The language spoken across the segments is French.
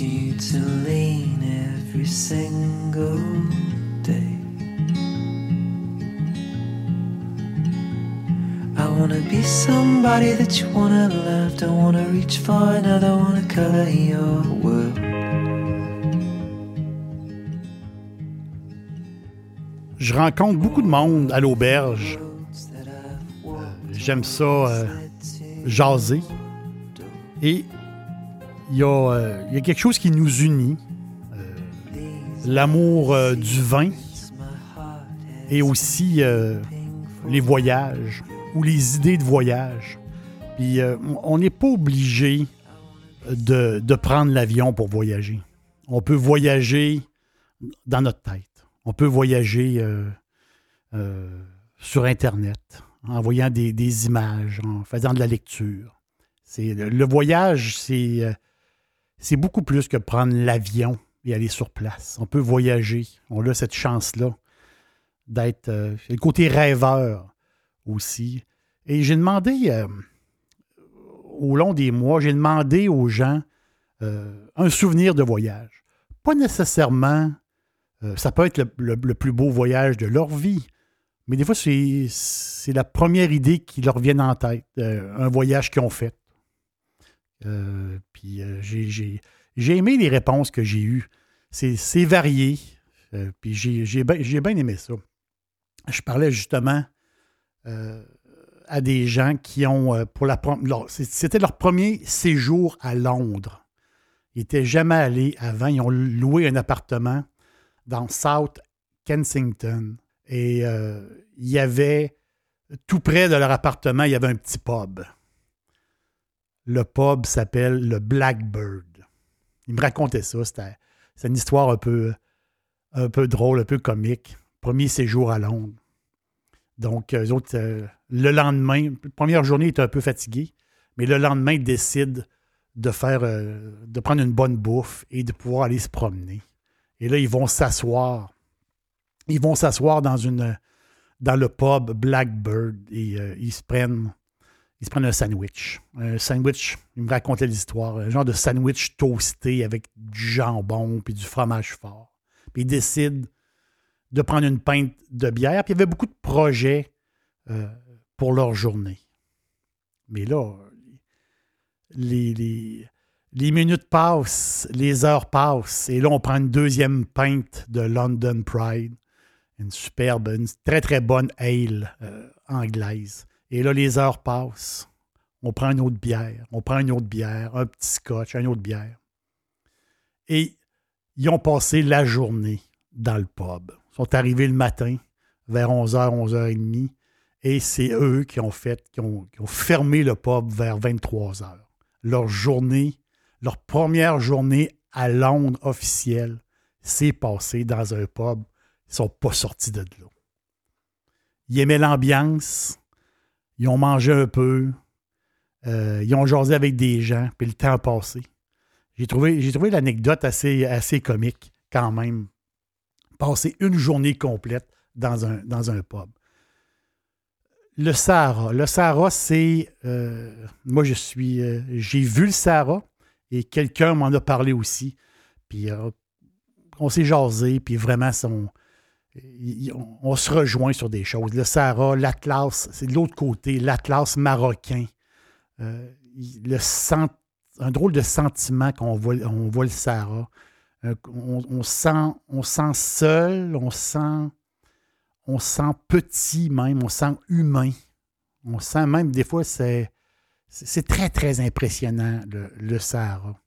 You to lean every single day. I wanna be somebody that you wanna love. Don't wanna reach far, another wanna color your world. Je rencontre beaucoup de monde à l'auberge. Euh, J'aime ça euh, jaser. Et il y, euh, y a quelque chose qui nous unit. Euh, L'amour euh, du vin et aussi euh, les voyages ou les idées de voyage. Puis on n'est pas obligé de, de prendre l'avion pour voyager. On peut voyager dans notre tête. On peut voyager sur Internet, en voyant des, des images, en faisant de la lecture. Le, voyage, c'est, c'est beaucoup plus que prendre l'avion et aller sur place. On peut voyager. On a cette chance-là d'être euh, le côté rêveur aussi. Et j'ai demandé, euh, au long des mois, j'ai demandé aux gens euh, un souvenir de voyage. Pas nécessairement, euh, ça peut être le, le- plus beau voyage de leur vie, mais des fois, c'est, la première idée qui leur vient en tête, un voyage qu'ils ont fait. Euh, puis euh, j'ai, aimé les réponses que j'ai eues. C'est, varié, euh, puis j'ai, bien aimé ça. Je parlais justement à des gens qui ont, pour la c'était leur premier séjour à Londres. Ils n'étaient jamais allés avant. Ils ont loué un appartement dans South Kensington. Et il y avait, tout près de leur appartement, il y avait un petit pub. Le pub s'appelle le Blackbird. Il me racontait ça. C'est une histoire un peu, un peu drôle, un peu comique. Premier séjour à Londres. Donc, eux autres, euh, le lendemain, première journée, ils étaient un peu fatigués, mais le lendemain, ils décident de faire, euh, de prendre une bonne bouffe et de pouvoir aller se promener. Et là, ils vont s'asseoir. Ils vont s'asseoir dans une dans le pub Blackbird et euh, ils se prennent ils se prennent un sandwich. Un sandwich, il me racontait l'histoire, un genre de sandwich toasté avec du jambon puis du fromage fort. Puis ils décident de prendre une pinte de bière. Puis il y avait beaucoup de projets euh, pour leur journée. Mais là, les minutes passent, les heures passent, et là, on prend une deuxième pinte de London Pride, une superbe, une très, très bonne ale euh, anglaise. Et là, les heures passent. On prend une autre bière, on prend une autre bière, un petit scotch, une autre bière. Et ils ont passé la journée dans le pub. Ils sont arrivés le matin, vers 11h, 11h30, et c'est eux qui ont fait, qui ont, fermé le pub vers 23h. Leur journée, leur première journée à Londres officielle, s'est passée dans un pub. Ils ne sont pas sortis de là. Ils aimaient l'ambiance, ils ont mangé un peu, euh, ils ont jasé avec des gens, puis le temps a passé. J'ai trouvé, l'anecdote assez, comique quand même. Passer une journée complète dans un, dans pub. Le Sahara. Le Sahara, c'est. euh, moi, je suis. euh, j'ai vu le Sahara et quelqu'un m'en a parlé aussi. Puis on s'est jasé, puis vraiment, son- on, se rejoint sur des choses. Le Sahara, l'Atlas, c'est de l'autre côté, l'Atlas marocain. Euh, sent- un drôle de sentiment quand on voit, on voit le Sahara. Euh, on, sent, on sent seul, on sent, on sent petit même, on sent humain. On sent même, des fois, c'est, c'est très, très impressionnant, le, Sahara.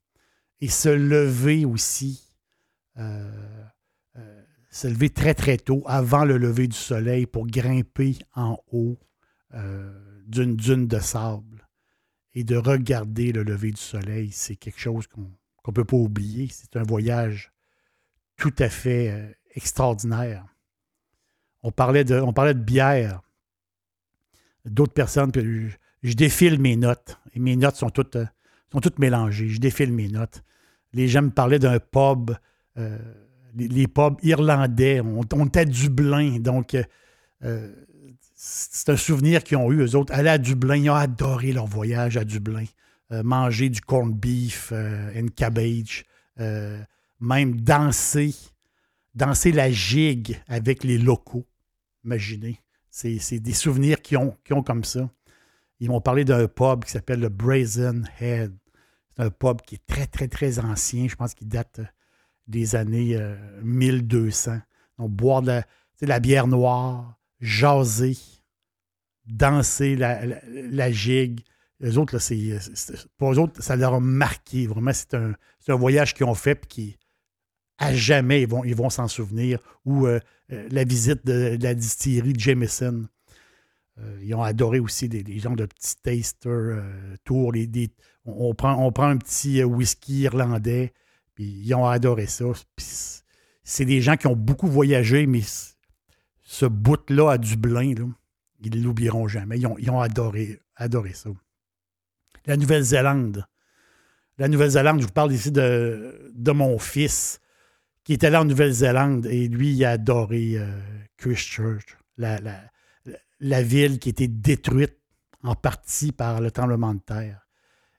Et se lever aussi, euh, se lever très, très tôt, avant le lever du soleil, pour grimper en haut euh, d'une dune de sable et de regarder le lever du soleil. C'est quelque chose qu'on ne peut pas oublier. C'est un voyage tout à fait euh, extraordinaire. On parlait de, bière. D'autres personnes, je, défile mes notes. Et mes notes sont toutes, euh, sont toutes mélangées. Je défile mes notes. Les gens me parlaient d'un pub, les, pubs irlandais. On, était à Dublin. Donc, c'est un souvenir qu'ils ont eu, eux autres. Aller à Dublin, ils ont adoré leur voyage à Dublin. manger du corned beef and cabbage même danser, danser la gigue avec les locaux. Imaginez. C'est des souvenirs qu'ils ont, ont comme ça. Ils m'ont parlé d'un pub qui s'appelle le Brazen Head. C'est un pub qui est très, très, très ancien. Je pense qu'il date euh, des années 1200. Euh, Donc, boire de la, bière noire, jaser, danser la, gigue. Les autres, c'est, pour eux autres, ça leur a marqué. Vraiment, c'est un, voyage qu'ils ont fait et qui, à jamais, ils vont, s'en souvenir. Ou euh, euh, la visite de, la distillerie de Jameson. Euh, ils ont adoré aussi des, gens de petits taster tours. on prend un petit whisky irlandais, ils ont adoré ça. c'est des gens qui ont beaucoup voyagé, mais ce bout-là à Dublin, ils ne l'oublieront jamais. Ils ont, adoré, adoré ça. La Nouvelle-Zélande. La Nouvelle-Zélande, je vous parle ici de, mon fils qui était là en Nouvelle-Zélande et lui, il a adoré euh, Christchurch, la, la, ville qui été détruite en partie par le tremblement de terre.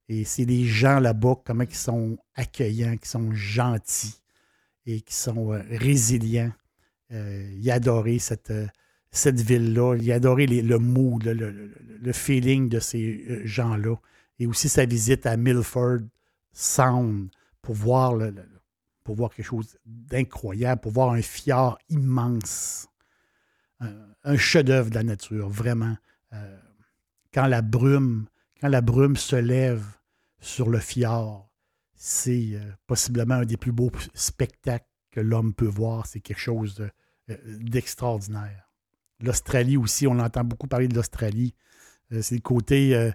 Et c'est les gens là-bas, comment ils sont accueillants, qui sont gentils et qui sont euh, résilients. Euh, il a adoré cette, cette ville-là. Il a adoré le mood, le, feeling de ces gens-là. Et aussi sa visite à Milford Sound pour voir le, pour voir quelque chose d'incroyable, pour voir un fjord immense, un, chef-d'œuvre de la nature, vraiment. Euh, quand la brume, la brume se lève sur le fjord, c'est euh, possiblement un des plus beaux spectacles que l'homme peut voir. C'est quelque chose euh, d'extraordinaire. L'Australie aussi, on entend beaucoup parler de l'Australie. c'est le côté.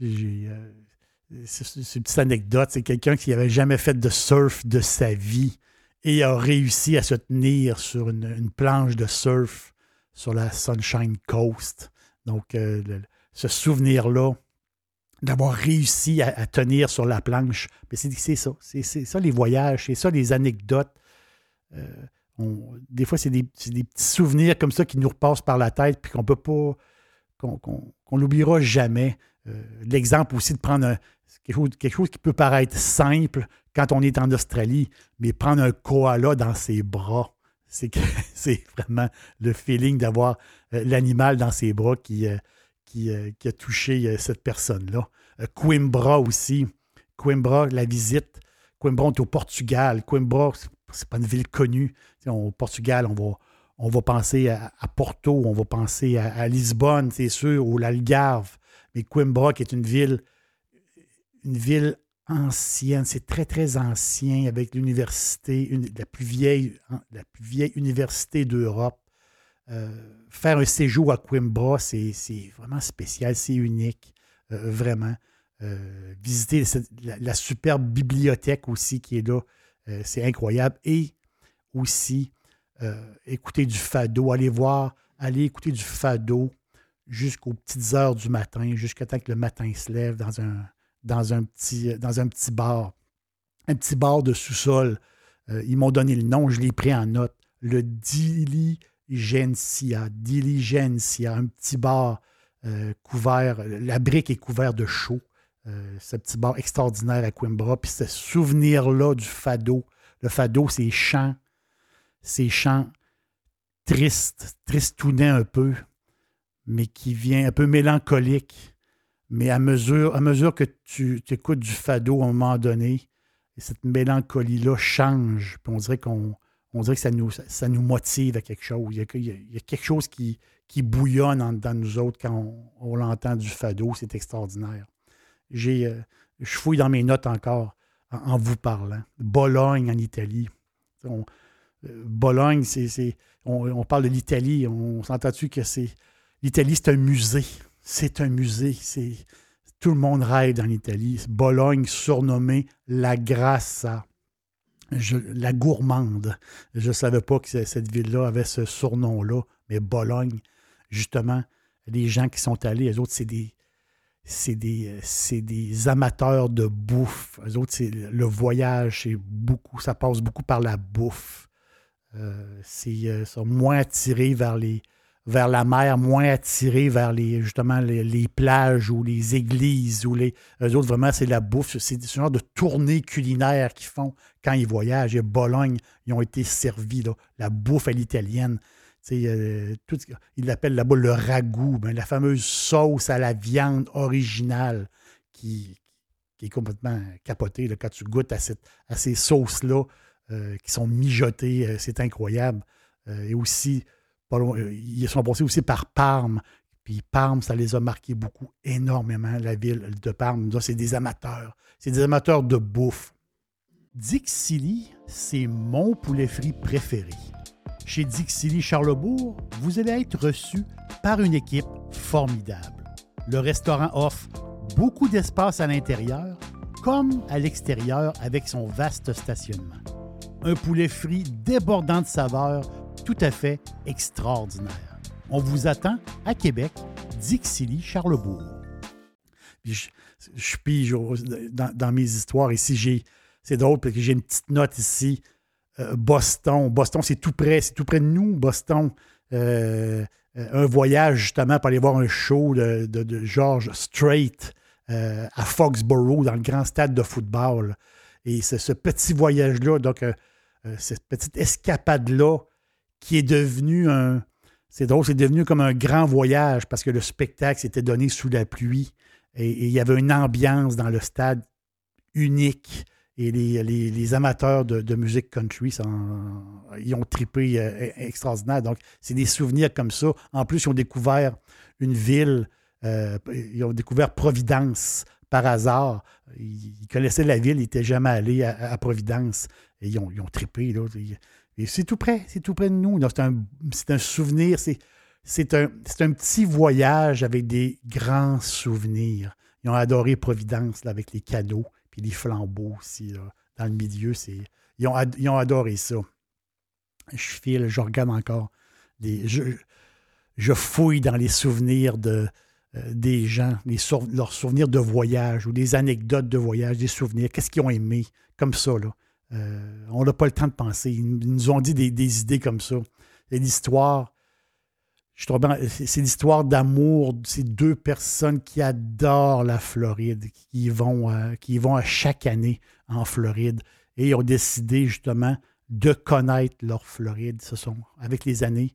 c'est une petite anecdote, c'est quelqu'un qui n'avait jamais fait de surf de sa vie et a réussi à se tenir sur une, planche de surf sur la Sunshine Coast. Donc, euh, ce souvenir-là, d'avoir réussi à, tenir sur la planche, c'est ça. C'est ça les voyages, c'est ça les anecdotes. Euh, des fois, c'est des, petits souvenirs comme ça qui nous repassent par la tête, puis qu'on peut pas, qu'on n'oubliera jamais. Euh, l'exemple aussi de prendre un, quelque chose, qui peut paraître simple quand on est en Australie, mais prendre un koala dans ses bras, c'est vraiment le feeling d'avoir euh, l'animal dans ses bras qui, euh, euh, qui, a touché cette personne-là. Coimbra aussi. Coimbra, la visite. Coimbra, on est au Portugal. Coimbra, c'est pas une ville connue. au Portugal, on va, on va penser à, Porto, on va penser à, Lisbonne, c'est sûr, ou l'Algarve. Mais Coimbra, qui est une ville une ville ancienne, c'est très, très ancien, avec l'université, la, vieille, la plus vieille université d'Europe. Euh, faire un séjour à Coimbra, c'est vraiment spécial, c'est unique, euh, vraiment. Euh, visiter la, superbe bibliothèque aussi qui est là, c'est incroyable. Et aussi, écouter du fado, aller voir, aller écouter du fado jusqu'aux petites heures du matin, jusqu'à temps que le matin se lève dans un, dans un petit, dans un petit bar, un petit bar de sous-sol. Ils m'ont donné le nom, je l'ai pris en note. Le Diligencia. Diligencia, un petit bar euh, couvert, la brique est couverte de chaux. Euh, ce petit bar extraordinaire à Coimbra. Puis ce souvenir-là du fado. Le fado, c'est chants, c'est chants tristes, tristounets un peu, mais qui vient un peu mélancolique mais à mesure, à mesure que tu écoutes du fado à un moment donné, cette mélancolie-là change. Puis on dirait qu'on on dirait que ça nous, ça nous motive à quelque chose. Il y a, quelque chose qui, qui bouillonne dans nous autres quand on, l'entend du fado. C'est extraordinaire. J'ai, euh, je fouille dans mes notes encore en, vous parlant. Bologne en Italie. Bologne, c'est, on, parle de l'Italie. On s'entend-tu que c'est. L'Italie, c'est un musée. C'est un musée. C'est, tout le monde rêve dans l'Italie. Bologne, surnommée la Grassa. La gourmande. Je ne savais pas que cette ville-là avait ce surnom-là, mais Bologne, justement, les gens qui sont allés, les autres, c'est des, c'est des, des, amateurs de bouffe. Les autres, le voyage, c'est beaucoup, ça passe beaucoup par la bouffe. Euh, c'est, euh, sont moins attirés vers, les, vers la mer, moins attirés vers les, plages ou les églises. Ou les, autres, vraiment, c'est la bouffe. C'est ce genre de tournée culinaire qu'ils font quand ils voyagent. Et Bologne, ils ont été servis, là, la bouffe à l'italienne. Euh, tout, il l'appelle là-bas le ragoût, ben, la fameuse sauce à la viande originale qui, est complètement capotée quand tu goûtes à, cette, ces sauces-là euh, qui sont mijotées. Euh, c'est incroyable. et aussi, ils sont passés aussi par Parme. Puis Parme, ça les a marqués beaucoup, énormément, la ville de Parme. C'est des amateurs. C'est des amateurs de bouffe. Dixili, c'est mon poulet frit préféré. Chez Dixili Charlebourg, vous allez être reçu par une équipe formidable. Le restaurant offre beaucoup d'espace à l'intérieur comme à l'extérieur avec son vaste stationnement. Un poulet frit débordant de saveurs tout à fait extraordinaire. On vous attend à Québec, Dixilly, Charlebourg. je, je pige dans, mes histoires ici. c'est drôle parce que j'ai une petite note ici euh, Boston. Boston, c'est tout près, c'est tout près de nous, Boston. Euh, euh, un voyage justement pour aller voir un show de, George Strait à Foxborough, dans le grand stade de football. Et c'est ce petit voyage-là, donc cette petite escapade-là, qui est devenu un. C'est drôle, c'est devenu comme un grand voyage parce que le spectacle s'était donné sous la pluie et il y avait une ambiance dans le stade unique. Et les, amateurs de, musique country, ils ont tripé euh, extraordinaire. Donc, c'est des souvenirs comme ça. En plus, ils ont découvert une ville, euh, ils ont découvert Providence par hasard. Ils, connaissaient la ville, ils n'étaient jamais allés à, Providence. Et ils ont, ils trippé. Là. Et c'est tout près, c'est tout près de nous. C'est un, souvenir, c'est un, un petit voyage avec des grands souvenirs. Ils ont adoré Providence avec les cadeaux puis les flambeaux aussi, dans le milieu. Ils, ont, ils adoré ça. Je file, je encore. Des, je, fouille dans les souvenirs de, euh, des gens, leurs souvenirs de voyage ou des anecdotes de voyage, des souvenirs, qu'est-ce qu'ils ont aimé, comme ça. Là. Euh, on n'a pas le temps de penser. Ils nous ont dit des, idées comme ça. Et l'histoire c'est l'histoire d'amour de ces deux personnes qui adorent la Floride, qui vont, euh, vont à chaque année en Floride et ont décidé justement de connaître leur Floride. Ce sont, avec les années,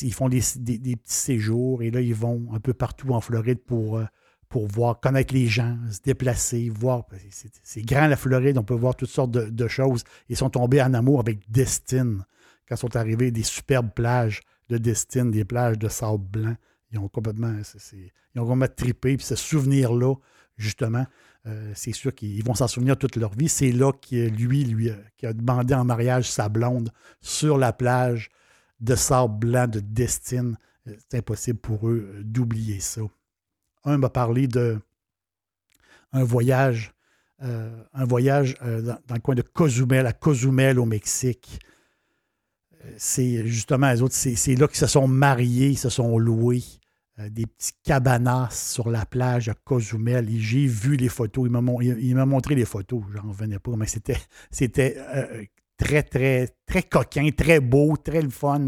ils font des, petits séjours et là, ils vont un peu partout en Floride pour, euh, pour voir, connaître les gens, se déplacer, voir. C'est grand la Floride, on peut voir toutes sortes de, choses. Ils sont tombés en amour avec Destin quand sont arrivés des superbes plages de Destine, des plages de sable blanc. Ils ont complètement, ils ont complètement trippé. Puis ce souvenir-là, justement, euh, c'est sûr qu'ils vont s'en souvenir toute leur vie. C'est là que lui, lui, qui a demandé en mariage sa blonde sur la plage de sable blanc de Destine. Euh, c'est impossible pour eux euh, d'oublier ça. Un m'a parlé de un voyage, un voyage dans, dans, le coin de Cozumel, à Cozumel au Mexique c'est justement les autres, c'est là qu'ils se sont mariés, ils se sont loués euh, des petits cabanas sur la plage à Cozumel. J'ai vu les photos. Il m'a montré les photos. J'en revenais pas, mais c'était euh, très, très, très coquin, très beau, très le fun.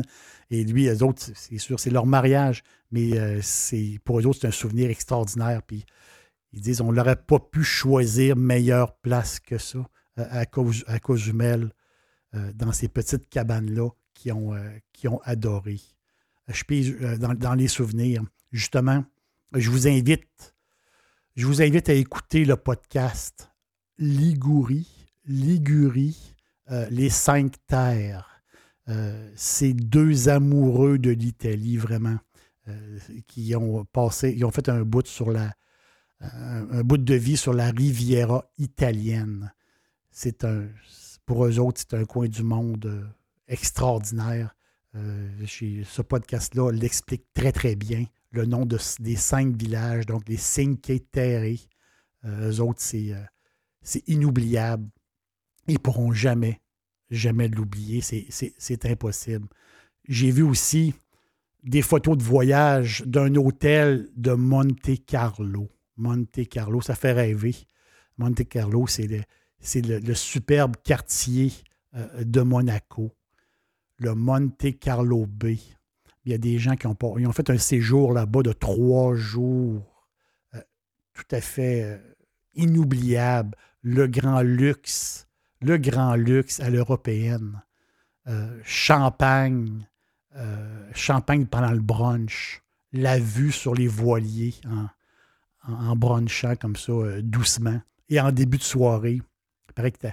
Et lui, les autres, c'est sûr, c'est leur mariage, mais euh, pour eux autres, c'est un souvenir extraordinaire. Puis ils disent on n'aurait pas pu choisir meilleure place que ça à, à Cozumel, dans ces petites cabanes-là qui ont, euh, qui ont adoré. Je euh, dans, les souvenirs. Justement, je vous invite, je vous invite à écouter le podcast Ligurie, Ligurie, euh, les cinq terres. ces deux amoureux de l'Italie, vraiment, qui ont passé, ils ont fait un bout sur la, de vie sur la Riviera italienne. C'est un, pour eux autres, c'est un coin du monde extraordinaire. ce podcast-là l'explique très, très bien. Le nom de, des cinq villages, donc les Cinque Terre. eux autres, c'est inoubliable. Ils pourront jamais, jamais l'oublier. C'est, impossible. J'ai vu aussi des photos de voyage d'un hôtel de Monte Carlo. Monte Carlo, ça fait rêver. Monte Carlo, c'est le, superbe quartier euh, de Monaco, le Monte Carlo Bay. Il y a des gens qui ont, ont fait un séjour là-bas de trois jours, euh, tout à fait euh, inoubliable. Le grand luxe, le grand luxe à l'européenne. champagne, champagne pendant le brunch, la vue sur les voiliers en, brunchant comme ça, doucement. Et en début de soirée, il paraît que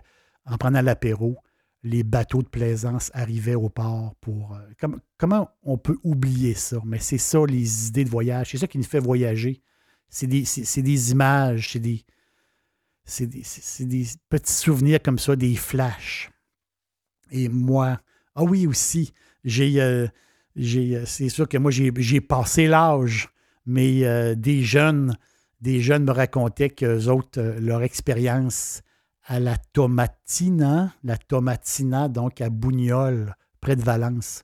en prenant l'apéro, les bateaux de plaisance arrivaient au port pour. Euh, comment on peut oublier ça? Mais c'est ça, les idées de voyage. C'est ça qui nous fait voyager. C'est des, des, images, c'est des, des, des, petits souvenirs comme ça, des flashs. Et moi, ah oui, aussi, j'ai. Euh, euh, c'est sûr que moi, j'ai passé l'âge, mais des jeunes des jeunes me racontaient qu'eux autres, euh, leur expérience à la Tomatina, la Tomatina, donc à Bougnol, près de Valence.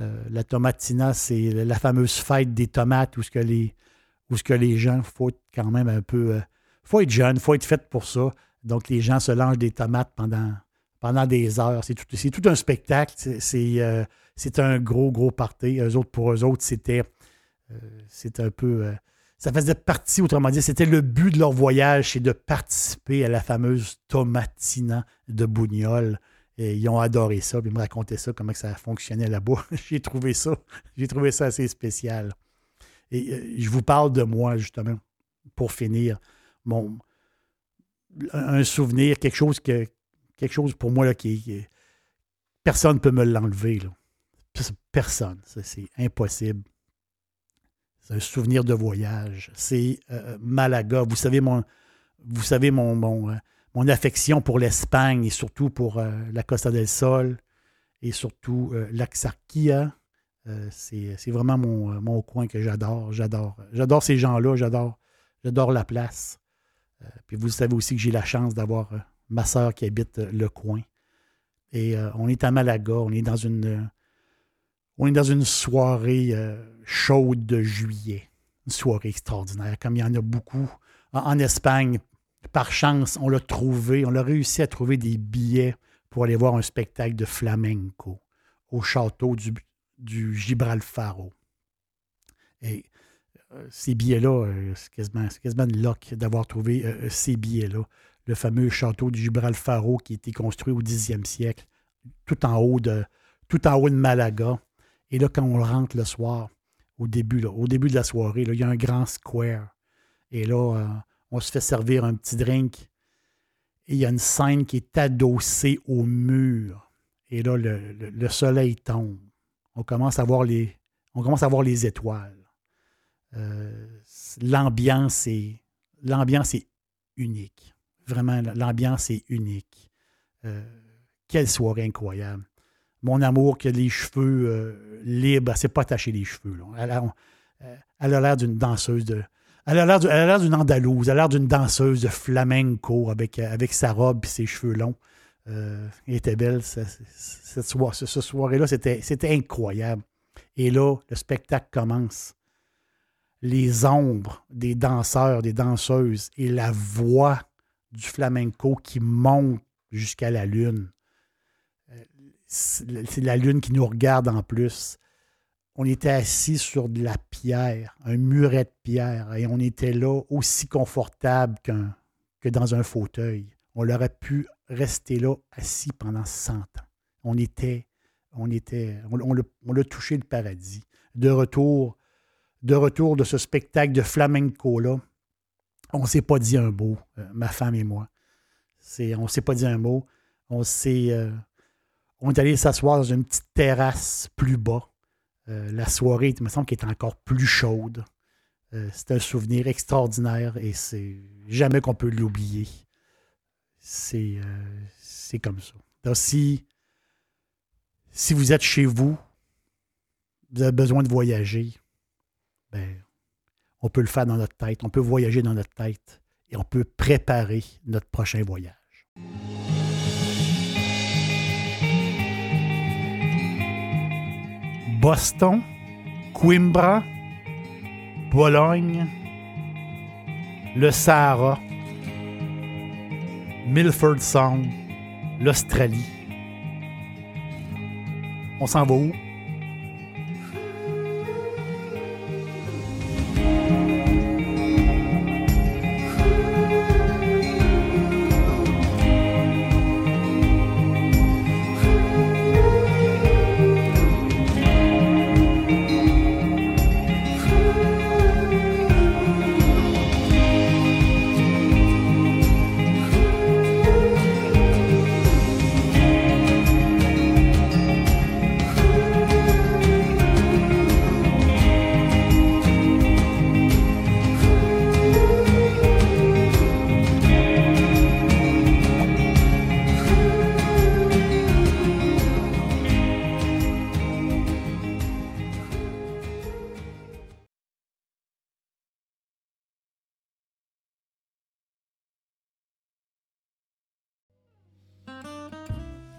Euh, la Tomatina, c'est la fameuse fête des tomates où ce que les, gens, faut quand même un peu. Euh, faut être jeune, il faut être fait pour ça. Donc, les gens se langent des tomates pendant, pendant des heures. C'est tout, un spectacle. C'est un gros, gros party. Eux autres, pour eux autres, c'était c'est un peu ça faisait partie, autrement dit, c'était le but de leur voyage, c'est de participer à la fameuse Tomatina de Bougnol. Et ils ont adoré ça, puis ils me racontaient ça, comment ça fonctionnait là-bas. j'ai trouvé ça, j'ai trouvé ça assez spécial. Et euh, je vous parle de moi, justement, pour finir. Un souvenir, quelque chose pour moi qui, personne ne peut me l'enlever. Personne. C'est impossible. C'est un souvenir de voyage. C'est euh, Malaga. Vous savez, mon, vous euh, mon affection pour l'Espagne et surtout pour euh, la Costa del Sol et surtout l'Axarquia. c'est vraiment mon, coin que j'adore. J'adore. J'adore ces gens-là. J'adore la place. Puis vous savez aussi que j'ai la chance d'avoir ma soeur qui habite le coin. Et on est à Malaga. On est dans une on est dans une soirée euh, chaude de juillet. Une soirée extraordinaire, comme il y en a beaucoup. En, Espagne, par chance, on l'a trouvé, on a réussi à trouver des billets pour aller voir un spectacle de flamenco au château du, du Gibralfaro. Et euh, ces billets-là, euh, c'est quasiment, quasiment une d'avoir trouvé ces billets-là. Le fameux château du Gibralfaro qui a été construit au 10e siècle, tout en haut de, tout en haut de Malaga. Et là, quand on rentre le soir, au début, de la soirée, il y a un grand square. Et là, euh, on se fait servir un petit drink. Et il y a une scène qui est adossée au mur. Et là, le, soleil tombe. On commence à voir les, on commence à voir les étoiles. Euh, l'ambiance est, l'ambiance est unique. Vraiment, l'ambiance est unique. Euh, quelle soirée incroyable mon amour qui a les cheveux euh, libres, elle pas attachée les cheveux. Elle, a, l'air d'une danseuse de. Elle a l'air d'une andalouse, elle a l'air d'une danseuse de flamenco avec, avec sa robe et ses cheveux longs. Elle était belle. Cette, soirée, ce, soirée-là, c'était, c'était incroyable. Et là, le spectacle commence. Les ombres des danseurs, des danseuses et la voix du flamenco qui monte jusqu'à la lune c'est la lune qui nous regarde en plus. On était assis sur de la pierre, un muret de pierre, et on était là aussi confortable qu'un, que dans un fauteuil. On aurait pu rester là assis pendant 100 ans. On était, on était, on, on, touché le paradis. De retour, de retour de ce spectacle de flamenco-là, on ne s'est pas dit un mot, euh, ma femme et moi. On ne s'est pas dit un mot. On s'est, euh, on est allé s'asseoir dans une petite terrasse plus bas. Euh, la soirée, il me semble qu'elle était encore plus chaude. C'est un souvenir extraordinaire et c'est jamais qu'on peut l'oublier. C'est, c'est comme ça. Donc, si, si vous êtes chez vous, vous avez besoin de voyager, ben, on peut le faire dans notre tête, on peut voyager dans notre tête et on peut préparer notre prochain voyage. Boston, Coimbra, Bologne, le Sahara, Milford Sound, l'Australie. On s'en va où?